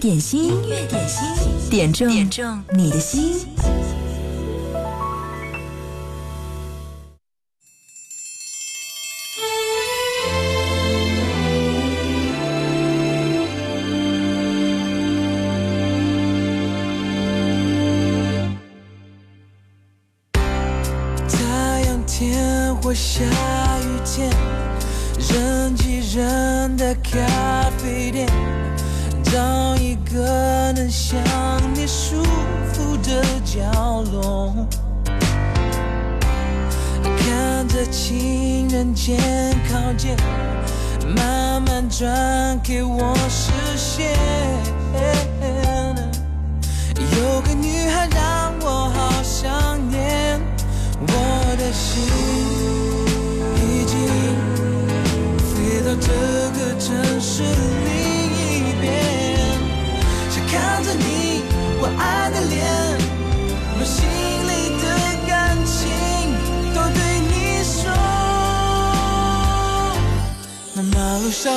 点心，音乐点心，点中点中你的心。转给我视线。有个女孩让我好想念。我的心已经飞到这个城市另一边，想看着你我爱的脸，把心里的感情都对你说。那马路上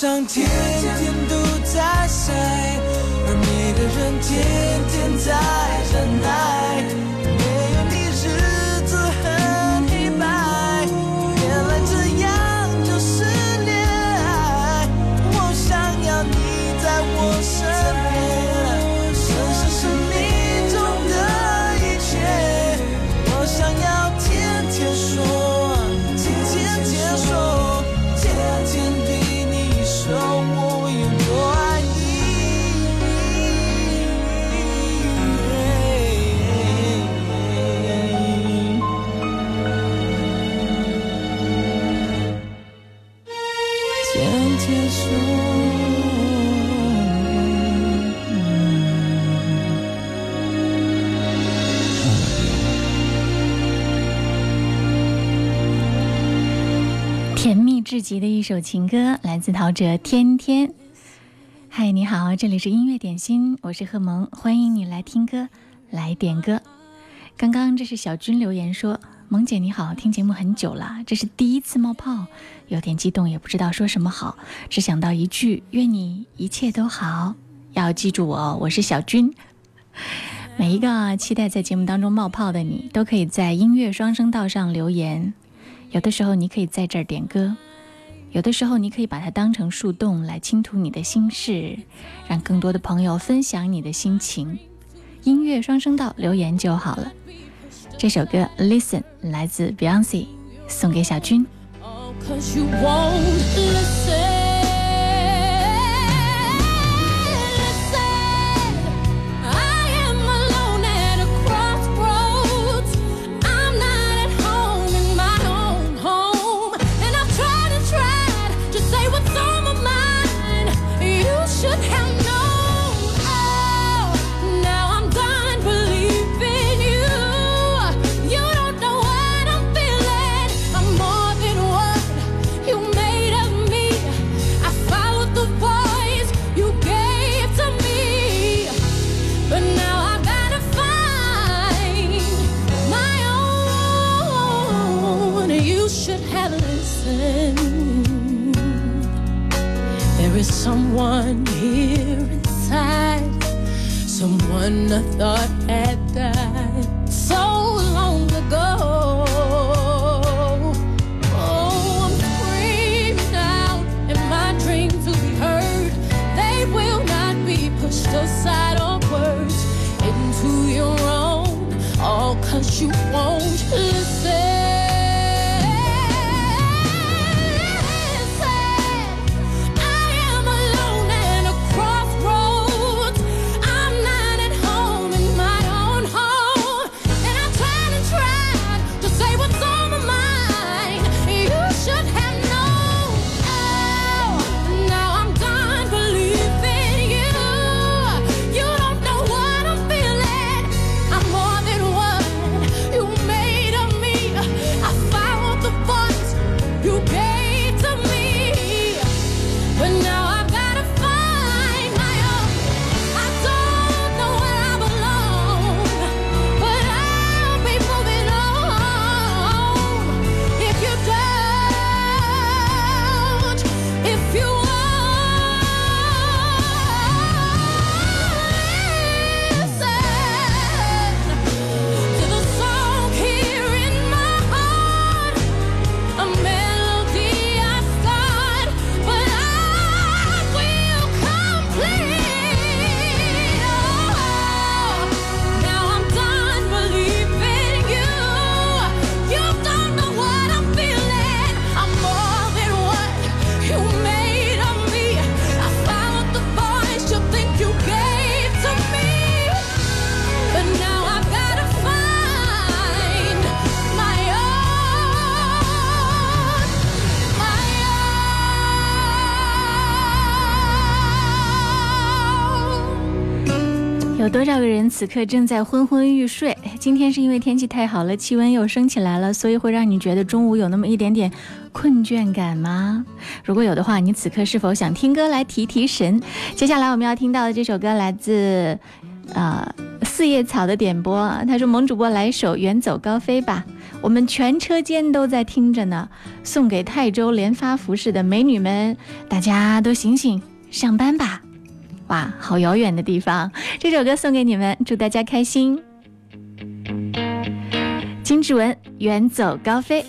上天天都在晒，而每个人天天在忍耐。甜蜜至极的一首情歌，来自陶喆《天天》。嗨，你好，这里是音乐点心，我是贺萌，欢迎你来听歌，来点歌。刚刚这是小军留言说：“萌姐你好，听节目很久了，这是第一次冒泡，有点激动，也不知道说什么好，只想到一句：愿你一切都好。要记住我，我是小军。每一个期待在节目当中冒泡的你，都可以在音乐双声道上留言。有的时候你可以在这儿点歌，有的时候你可以把它当成树洞来倾吐你的心事，让更多的朋友分享你的心情。音乐双声道留言就好了。这首歌 listen 来自 Beyonce，送给小军。此刻正在昏昏欲睡。今天是因为天气太好了，气温又升起来了，所以会让你觉得中午有那么一点点困倦感吗？如果有的话，你此刻是否想听歌来提提神？接下来我们要听到的这首歌来自，呃，四叶草的点播。他说：“萌主播来首《远走高飞》吧，我们全车间都在听着呢。送给泰州连发服饰的美女们，大家都醒醒，上班吧。”哇好遥远的地方。这首歌送给你们祝大家开心。金志文远走高飞。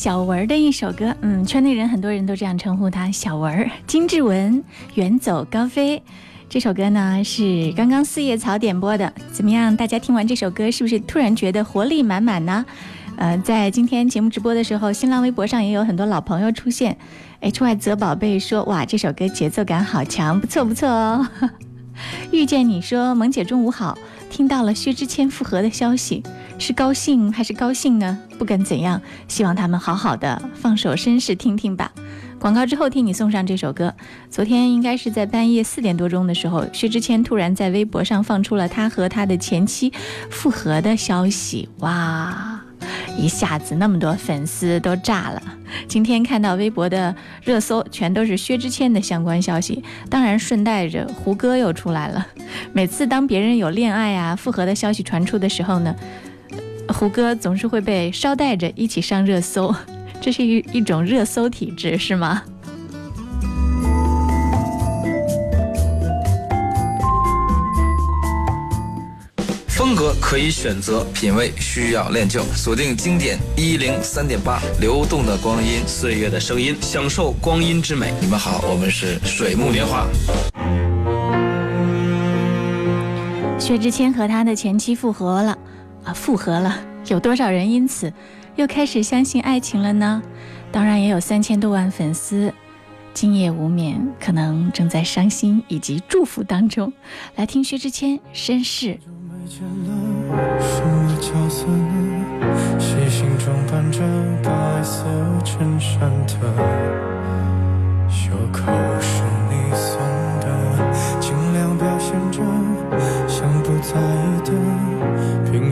小文的一首歌，嗯，圈内人很多人都这样称呼他，小文。金志文《远走高飞》这首歌呢是刚刚四叶草点播的，怎么样？大家听完这首歌是不是突然觉得活力满满呢？呃，在今天节目直播的时候，新浪微博上也有很多老朋友出现。H Y 泽宝贝说：“哇，这首歌节奏感好强，不错不错哦。”遇见你说：“萌姐中午好，听到了薛之谦复合的消息，是高兴还是高兴呢？不管怎样，希望他们好好的，放首绅士听听吧。广告之后替你送上这首歌。昨天应该是在半夜四点多钟的时候，薛之谦突然在微博上放出了他和他的前妻复合的消息，哇！一下子那么多粉丝都炸了。今天看到微博的热搜，全都是薛之谦的相关消息，当然顺带着胡歌又出来了。每次当别人有恋爱啊、复合的消息传出的时候呢，胡歌总是会被捎带着一起上热搜，这是一一种热搜体质，是吗？风格可以选择，品味需要练就。锁定经典一零三点八，流动的光阴，岁月的声音，享受光阴之美。你们好，我们是水木年华。薛之谦和他的前妻复合了，啊，复合了，有多少人因此又开始相信爱情了呢？当然也有三千多万粉丝今夜无眠，可能正在伤心以及祝福当中。来听薛之谦《绅士》。在意的，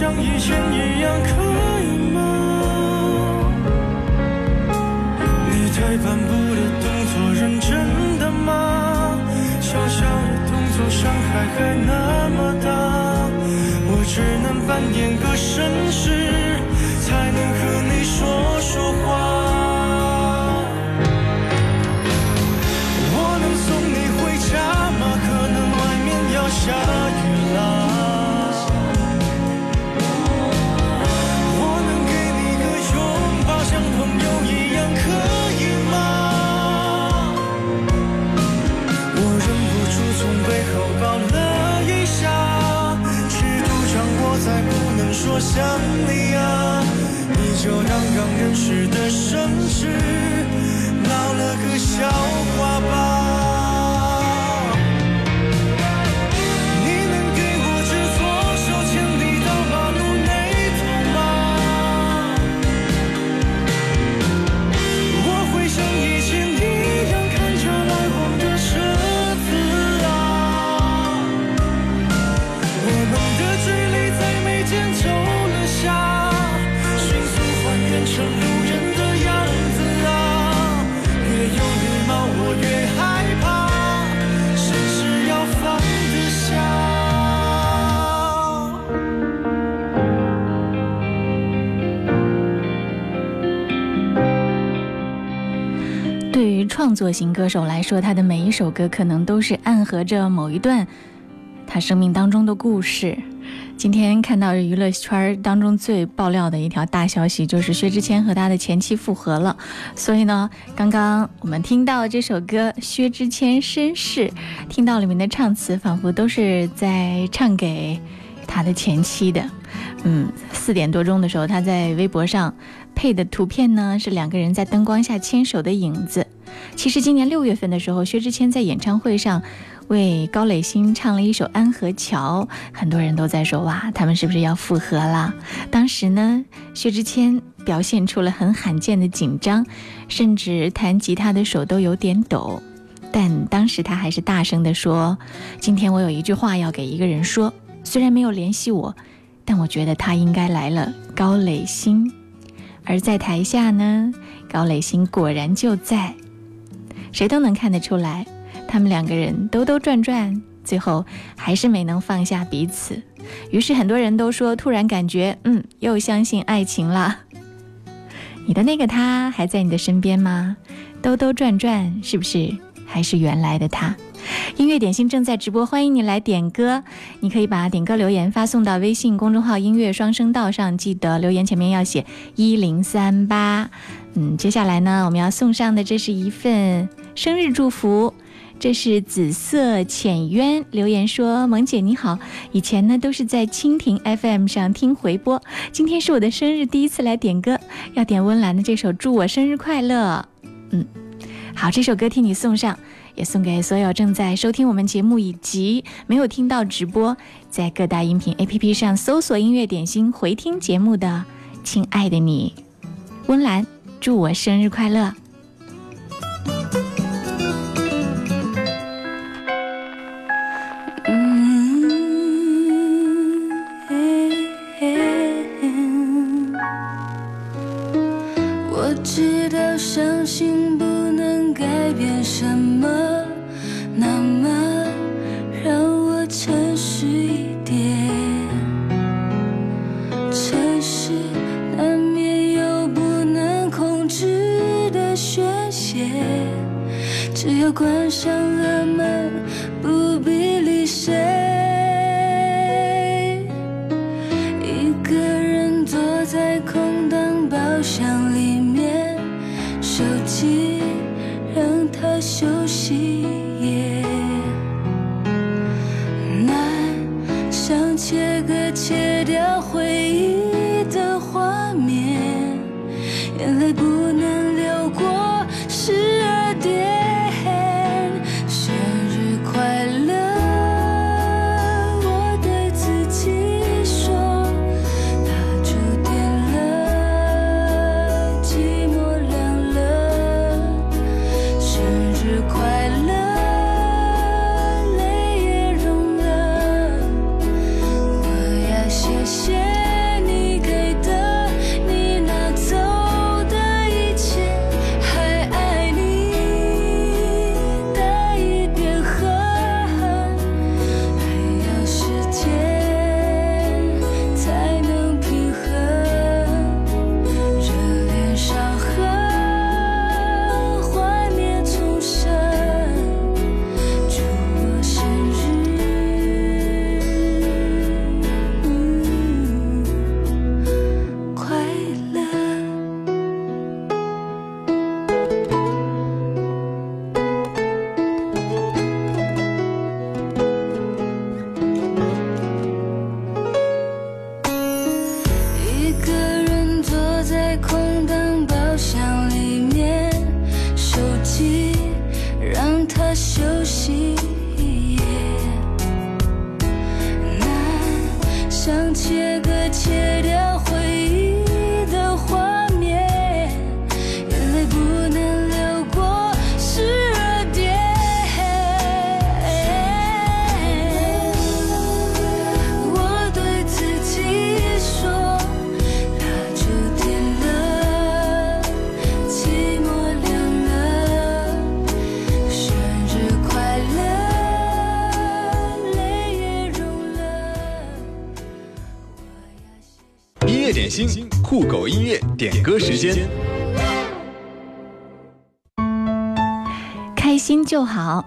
像以前一样，可以吗？你退半步的动作，认真的吗？小小的动作，伤害还那么大，我只能扮演个绅士，想你啊，你就当刚认识的绅士，创作型歌手来说，他的每一首歌可能都是暗合着某一段他生命当中的故事。今天看到娱乐圈当中最爆料的一条大消息，就是薛之谦和他的前妻复合了。所以呢，刚刚我们听到这首歌《薛之谦绅士》，听到里面的唱词，仿佛都是在唱给他的前妻的。嗯，四点多钟的时候，他在微博上配的图片呢是两个人在灯光下牵手的影子。其实今年六月份的时候，薛之谦在演唱会上为高磊鑫唱了一首《安河桥》，很多人都在说哇，他们是不是要复合了？当时呢，薛之谦表现出了很罕见的紧张，甚至弹吉他的手都有点抖。但当时他还是大声地说：“今天我有一句话要给一个人说，虽然没有联系我，但我觉得他应该来了。”高磊鑫。而在台下呢，高磊鑫果然就在，谁都能看得出来，他们两个人兜兜转转，最后还是没能放下彼此。于是很多人都说，突然感觉，嗯，又相信爱情了。你的那个他还在你的身边吗？兜兜转转，是不是还是原来的他？音乐点心正在直播，欢迎你来点歌。你可以把点歌留言发送到微信公众号“音乐双声道”上，记得留言前面要写一零三八。嗯，接下来呢，我们要送上的这是一份生日祝福。这是紫色浅渊留言说：“萌姐你好，以前呢都是在蜻蜓 FM 上听回播，今天是我的生日，第一次来点歌，要点温岚的这首《祝我生日快乐》。嗯，好，这首歌替你送上。”也送给所有正在收听我们节目以及没有听到直播，在各大音频 APP 上搜索“音乐点心”回听节目的亲爱的你，温岚，祝我生日快乐！上了门，不必理谁。一个人坐在空荡包厢里面，手机让它休息。难想切个切。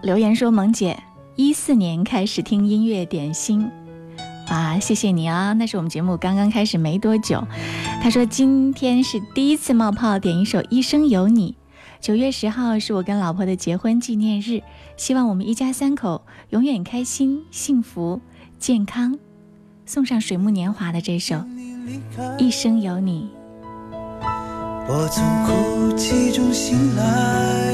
留言说，萌姐一四年开始听音乐点心，哇，谢谢你啊！那是我们节目刚刚开始没多久。他说今天是第一次冒泡点一首《一生有你》。九月十号是我跟老婆的结婚纪念日，希望我们一家三口永远开心、幸福、健康。送上水木年华的这首《一生有你》。我从哭泣中醒来，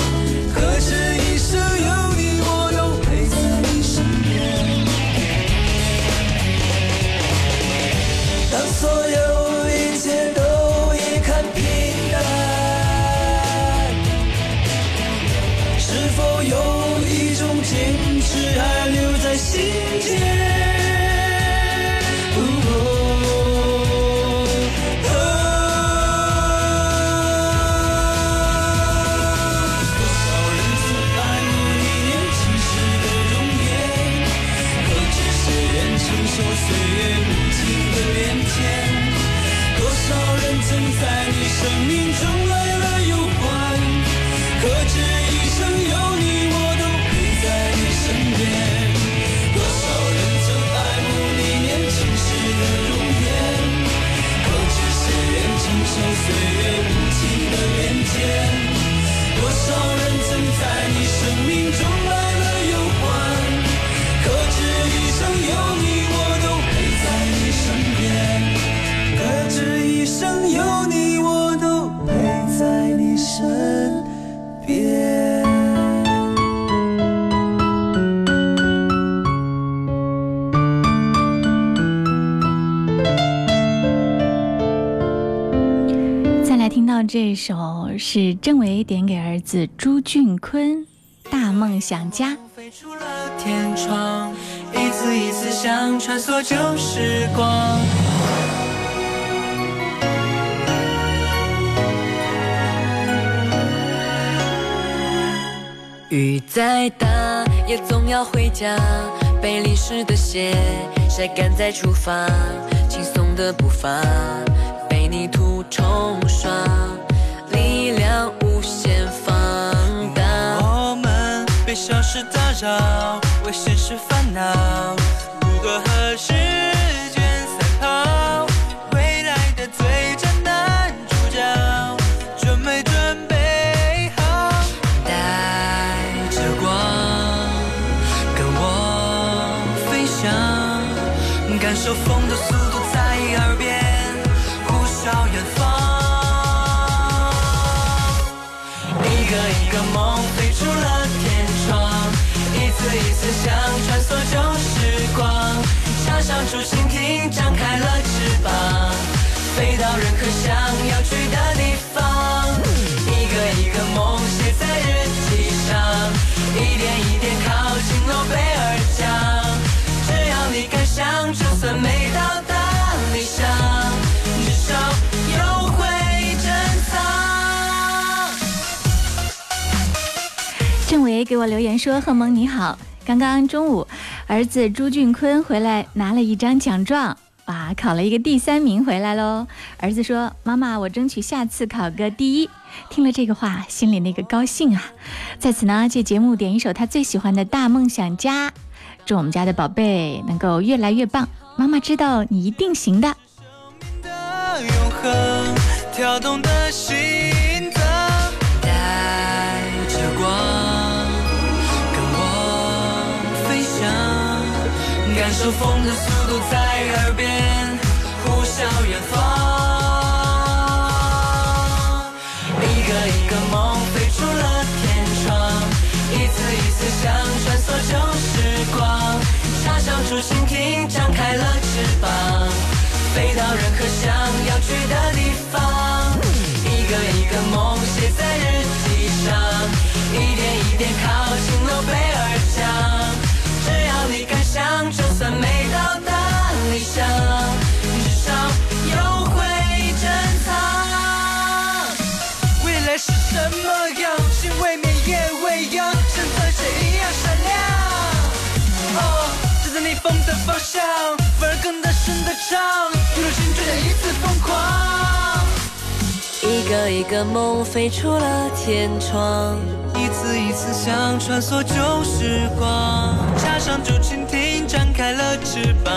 所有是郑维点给儿子朱俊坤，《大梦想家》。飞出了天窗，一次一次想穿梭旧时光。雨再大也总要回家，被淋湿的鞋晒干再出发，轻松的步伐被泥土冲刷，力量无限放大。我们被小事打扰，为现实烦恼，如何和时插上竹蜻蜓，张开了翅膀，飞到任何想要去的地方。一个一个梦写在日记上，一点一点靠近诺贝尔奖。只要你敢想，就算没到达理想，至少有会珍藏。郑维给我留言说：“贺萌你好，刚刚中午儿子朱俊坤回来拿了一张奖状，哇，考了一个第三名回来喽。儿子说：妈妈，我争取下次考个第一。听了这个话，心里那个高兴啊！在此呢，借节目点一首他最喜欢的大梦想家，祝我们家的宝贝能够越来越棒。妈妈知道你一定行的。”的永恒，跳动的心翔，感受风的速度在耳边呼啸远方。一个一个梦飞出了天窗，一次一次想穿梭旧时光，插上竹蜻蜓，张开了翅膀，飞到任何想要去的地方。一个一个梦写在方向，反而更大声的唱，一如心追的一次疯狂。一个一个梦飞出了天窗，一次一次想穿梭旧时光，插上竹蜻蜓，展开了翅膀，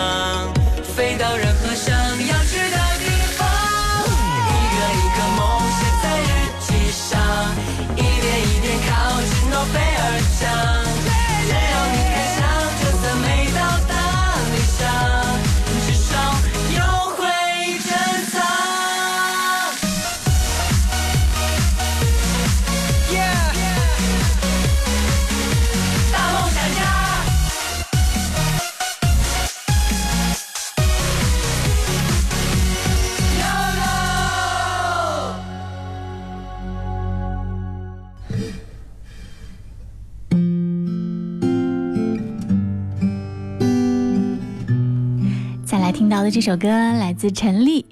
的这首歌来自陈粒，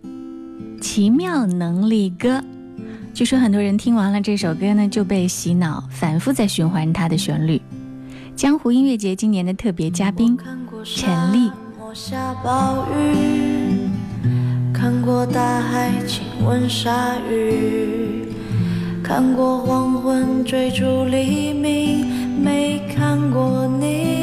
《奇妙能力歌》。据说很多人听完了这首歌呢，就被洗脑，反复在循环它的旋律。江湖音乐节今年的特别嘉宾陈粒，下暴雨，看过过大海亲吻鲨鱼，看过黄昏追逐黎明，没看过你。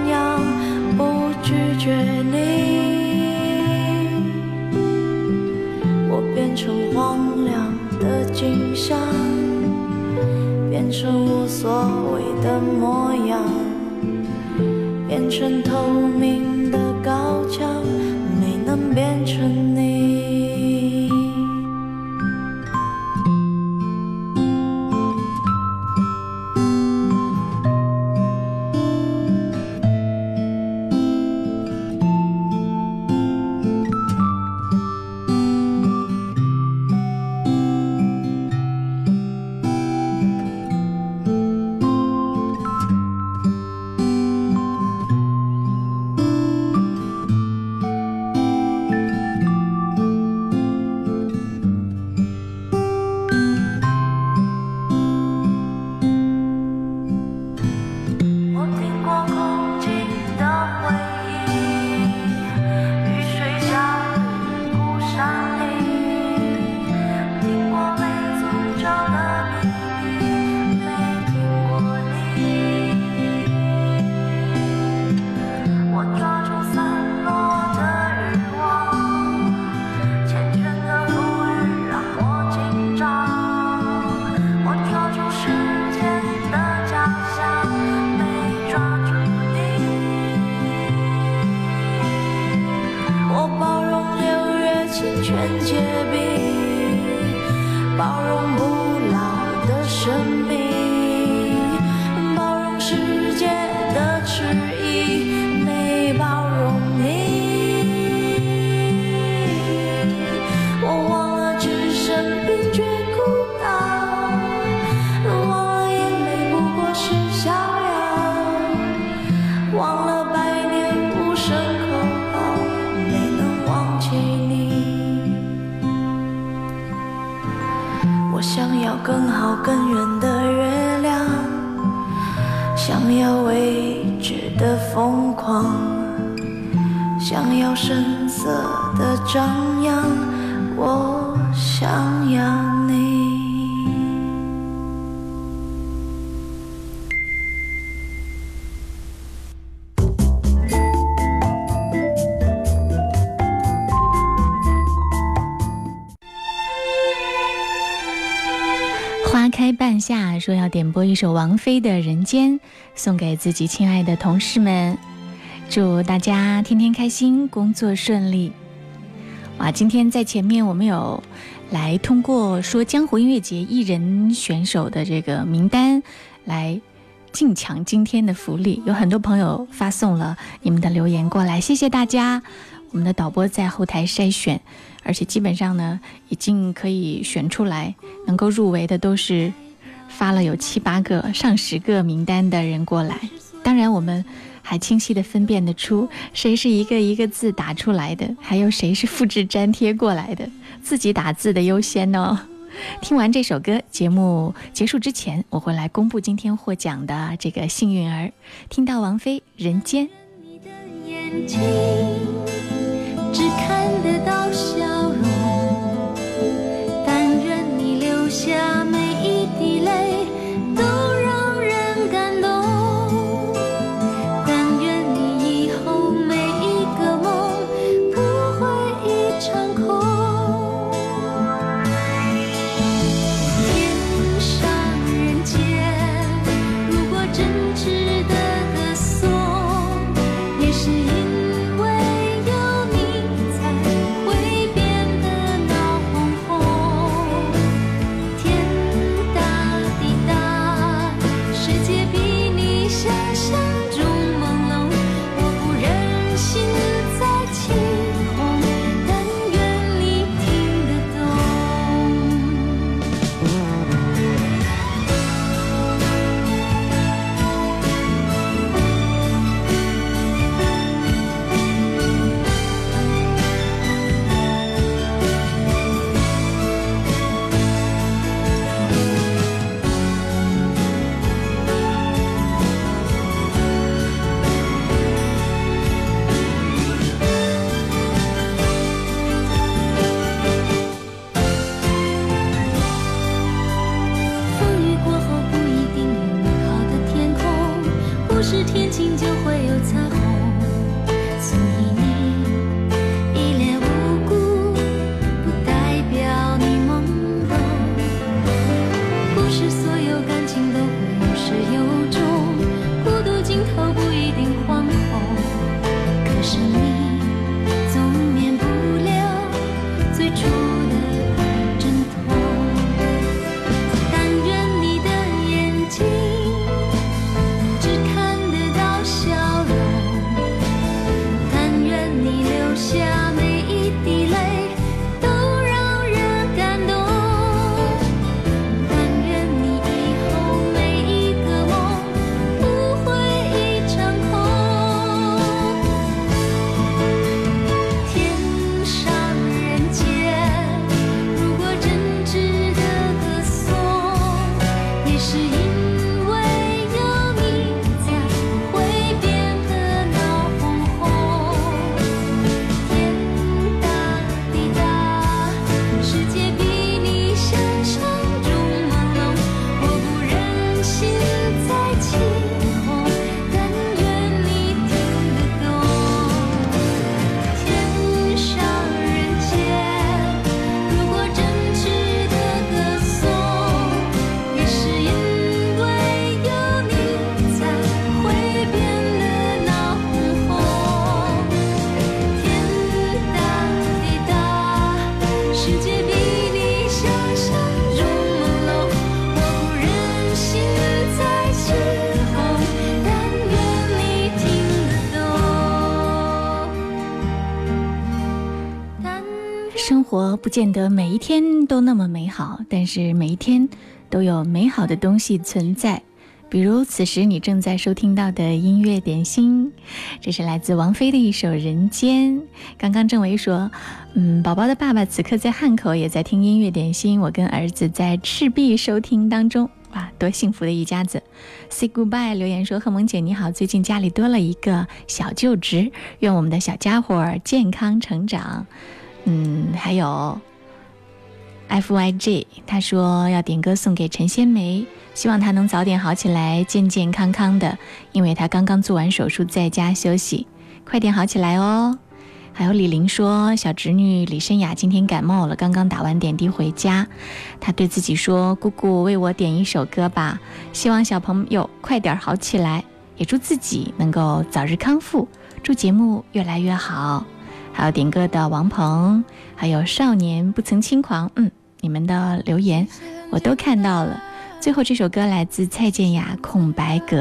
变成无所谓的模样，变成透明更远的月亮，想要未知的疯狂，想要声色的张扬，我想要点播一首王菲的《人间》，送给自己亲爱的同事们，祝大家天天开心，工作顺利。哇，今天在前面我们有来通过说江湖音乐节艺人选手的这个名单来竞抢今天的福利，有很多朋友发送了你们的留言过来，谢谢大家。我们的导播在后台筛选，而且基本上呢，已经可以选出来能够入围的都是发了有七八个、上十个名单的人过来。当然，我们还清晰的分辨得出谁是一个一个字打出来的，还有谁是复制粘贴过来的，自己打字的优先哦。听完这首歌，节目结束之前，我会来公布今天获奖的这个幸运儿。听到王菲《人间》。你的眼睛只看得到笑见得每一天都那么美好，但是每一天都有美好的东西存在。比如此时你正在收听到的音乐点心，这是来自王菲的一首《人间》。刚刚郑维说，嗯，宝宝的爸爸此刻在汉口，也在听音乐点心。我跟儿子在赤壁收听当中，哇，多幸福的一家子！Say goodbye，留言说：贺萌姐你好，最近家里多了一个小就职，愿我们的小家伙健康成长。嗯，还有 F Y J，他说要点歌送给陈仙梅，希望她能早点好起来，健健康康的，因为她刚刚做完手术，在家休息，快点好起来哦。还有李玲说，小侄女李申雅今天感冒了，刚刚打完点滴回家，她对自己说：“姑姑为我点一首歌吧，希望小朋友快点好起来，也祝自己能够早日康复，祝节目越来越好。”还有点歌的王鹏，还有少年不曾轻狂，嗯，你们的留言我都看到了。最后这首歌来自蔡健雅《空白格》。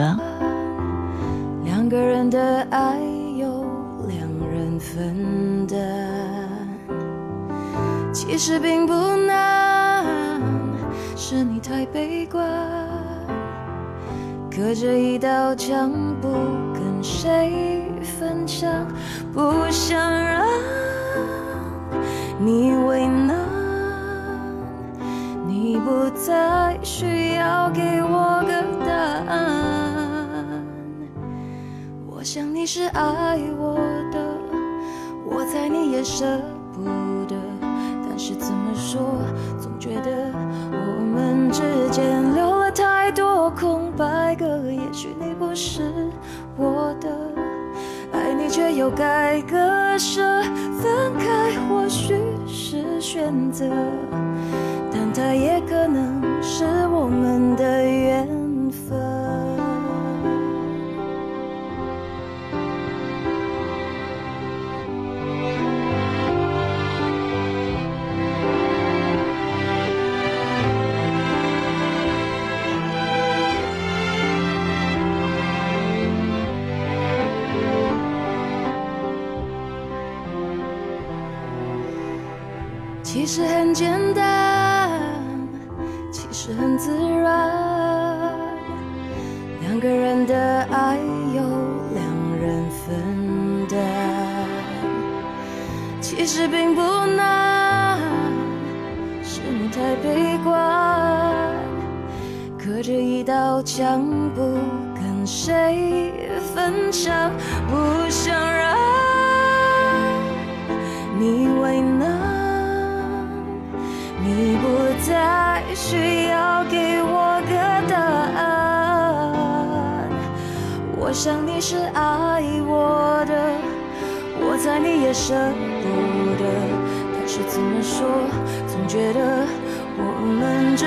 两个人的爱由两人分担，其实并不难，是你太悲观，隔着一道墙不谁分享，不想让你为难，你不再需要给我个答案。我想你是爱我的，我猜你也舍不得。但是怎么说，总觉得我们之间留了太多空白格。也许你不是我的，爱你却又该割舍。分开或许是选择，但它也可能是我们的缘将不跟谁分享，不想让你为难。你不再需要给我个答案。我想你是爱我的，我猜你也舍不得，但是怎么说，总觉得我们之